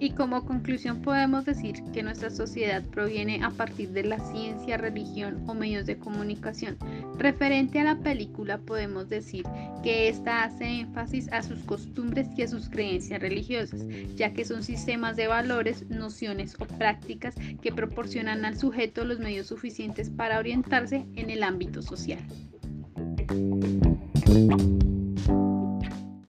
Y Como conclusión podemos decir que nuestra sociedad proviene a partir de la ciencia, religión o medios de comunicación. Referente a la película podemos decir que esta hace énfasis a sus costumbres y a sus creencias religiosas, ya que son sistemas de valores, nociones o prácticas que proporcionan al sujeto los medios suficientes para orientarse en el ámbito social.